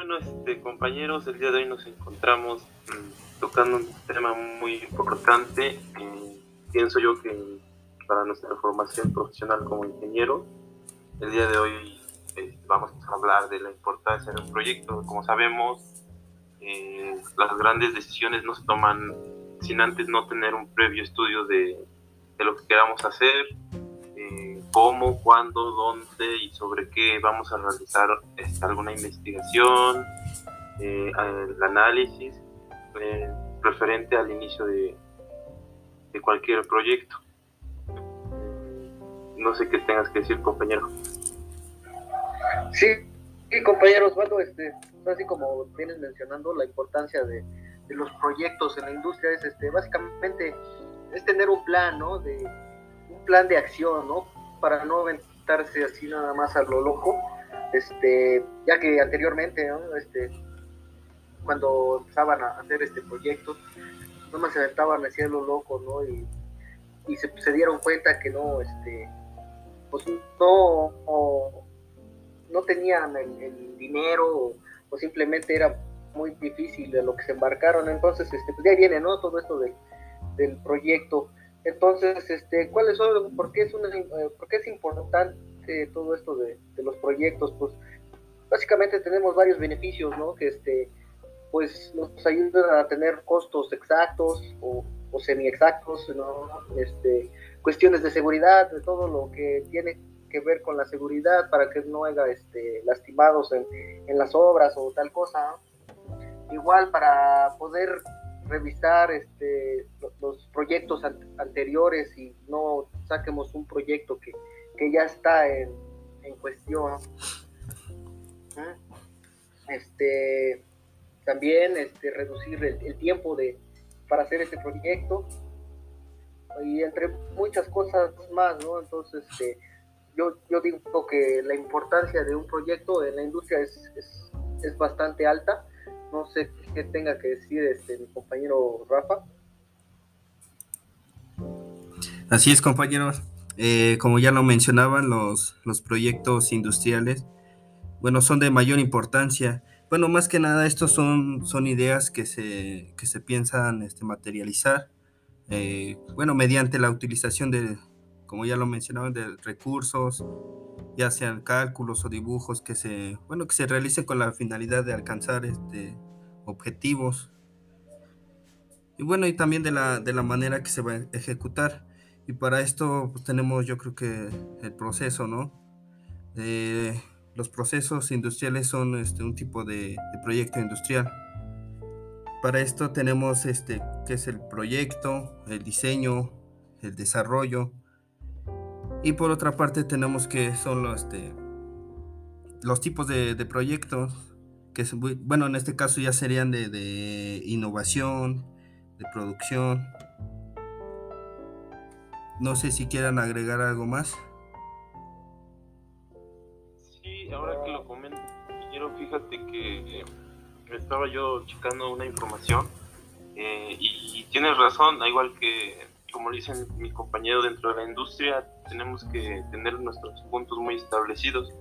bueno, este, compañeros, el día de hoy nos encontramos mm, tocando un tema muy importante. Pienso yo que para nuestra formación profesional como ingeniero, el día de hoy eh, vamos a hablar de la importancia de un proyecto. Como sabemos, eh, las grandes decisiones no se toman sin antes no tener un previo estudio de, de lo que queramos hacer, cómo, cuándo, dónde y sobre qué vamos a realizar este, alguna investigación, eh, el análisis eh, referente al inicio de, de cualquier proyecto. No sé qué tengas que decir, compañero. Sí, sí compañeros, bueno, este, así como vienes mencionando, la importancia de, de, los proyectos en la industria es, este, básicamente, es tener un plan, ¿no? De, un plan de acción, ¿no? Para no aventarse así nada más a lo loco, este, ya que anteriormente, este, cuando empezaban a hacer este proyecto, no más se aventaban así a lo loco, ¿no? Y, se, dieron cuenta que no, este, pues no, no, tenían el, dinero o, simplemente era muy difícil de lo que se embarcaron. Entonces, este, pues ya viene, ¿no? Todo esto del proyecto. Entonces, este, ¿cuáles son, por qué es, una, eh, por qué es importante todo esto de, los proyectos? Pues básicamente tenemos varios beneficios, ¿no? Que este, pues nos ayudan a tener costos exactos o, semi-exactos, ¿no? Este, cuestiones de seguridad, de todo lo que tiene que ver con la seguridad para que no haya este, lastimados en, en las obras o tal cosa. Igual para poder revisar este, los proyectos anteriores y no saquemos un proyecto que, ya está en, cuestión. Este, también este, reducir el, tiempo de, para hacer este proyecto y entre muchas cosas más, ¿no? Entonces, este, yo, yo digo que la importancia de un proyecto en la industria es, es, es bastante alta no sé qué tenga que decir este mi compañero Rafa. Así es, compañeros. Eh, como ya lo mencionaban, los, los proyectos industriales, bueno, son de mayor importancia. Bueno, más que nada, estos son, son ideas que se, que se piensan este, materializar, eh, bueno, mediante la utilización de, como ya lo mencionaban, de recursos, ya sean cálculos o dibujos que se, bueno, que se realicen con la finalidad de alcanzar este, objetivos. Y bueno, y también de la, de la manera que se va a ejecutar. Y para esto pues, tenemos yo creo que el proceso, ¿no? los procesos industriales son este, un tipo de, proyecto industrial. Para esto tenemos este, que es el proyecto, el diseño, el desarrollo, y por otra parte tenemos que son los, este, los tipos de, proyectos, que bueno, en este caso ya serían de, innovación, de producción. No sé si quieran agregar algo más. Sí, ahora que lo comento, quiero fíjate que estaba yo checando una información eh, y tienes razón, igual que como dicen mi compañero dentro de la industria, tenemos que tener nuestros puntos muy establecidos,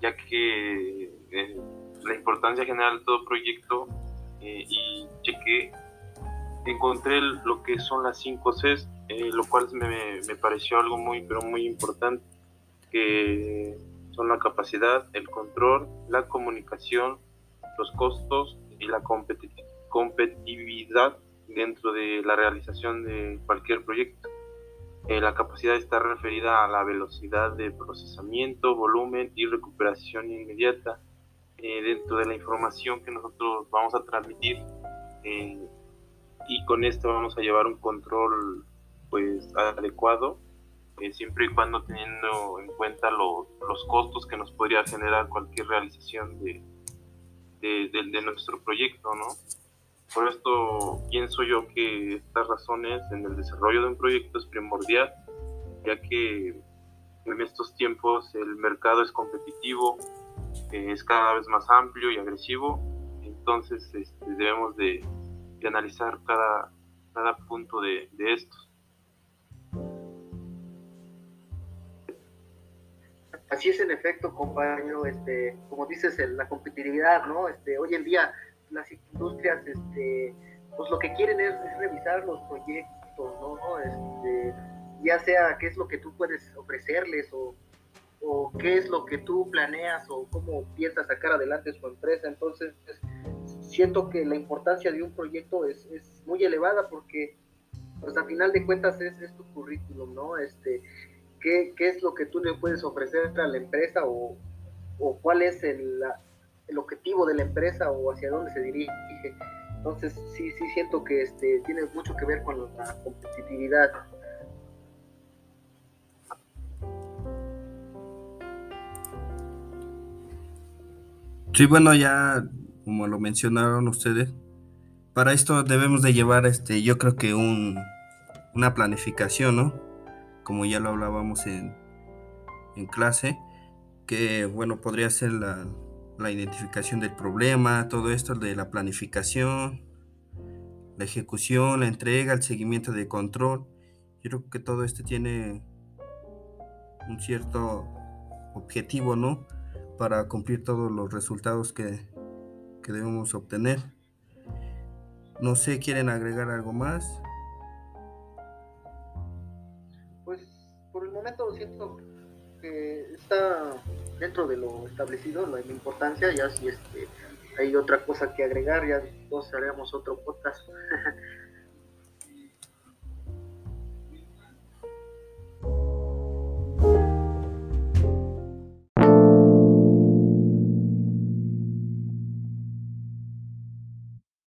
ya que eh, la importancia general de todo proyecto eh, y chequé, encontré lo que son las 5 Cs, eh, lo cual me, me, pareció algo muy, pero muy importante, que son la capacidad, el control, la comunicación, los costos y la competitividad dentro de la realización de cualquier proyecto. Eh, la capacidad está referida a la velocidad de procesamiento, volumen y recuperación inmediata eh, dentro de la información que nosotros vamos a transmitir eh, y con esto vamos a llevar un control pues adecuado siempre y cuando teniendo en cuenta los costos que nos podría generar cualquier realización de, de, de nuestro proyecto, ¿no? Por esto pienso yo que estas razones en el desarrollo de un proyecto es primordial, ya que en estos tiempos el mercado es competitivo, eh, es cada vez más amplio y agresivo, entonces este, debemos de, analizar cada, cada punto de, de estos. así es en efecto, compañero, este, como dices, la competitividad, ¿no? Este, hoy en día las industrias, este, pues lo que quieren es, revisar los proyectos, ¿no? Este, ya sea qué es lo que tú puedes ofrecerles o, o qué es lo que tú planeas o cómo piensas sacar adelante su empresa. Entonces, siento que la importancia de un proyecto es, es muy elevada porque, pues a final de cuentas es, es tu currículum, ¿no? Este, ¿qué, ¿qué, es lo que tú le puedes ofrecer a la empresa o, o cuál es el, el, objetivo de la empresa o hacia dónde se dirige? Entonces, sí, sí siento que este, tiene mucho que ver con la competitividad. Sí, bueno, ya como lo mencionaron ustedes, para esto debemos de llevar, este, yo creo que un, una planificación, ¿no? Como ya lo hablábamos en, en clase, que bueno, podría ser la, la identificación del problema, todo esto de la planificación, la ejecución, la entrega, el seguimiento de control. Yo creo que todo esto tiene un cierto objetivo, ¿no? para cumplir todos los resultados que, debemos obtener. No sé, ¿quieren agregar algo más? Pues por el momento siento que está dentro de lo establecido, la, importancia, ya si este, hay otra cosa que agregar, ya todos haremos otro podcast.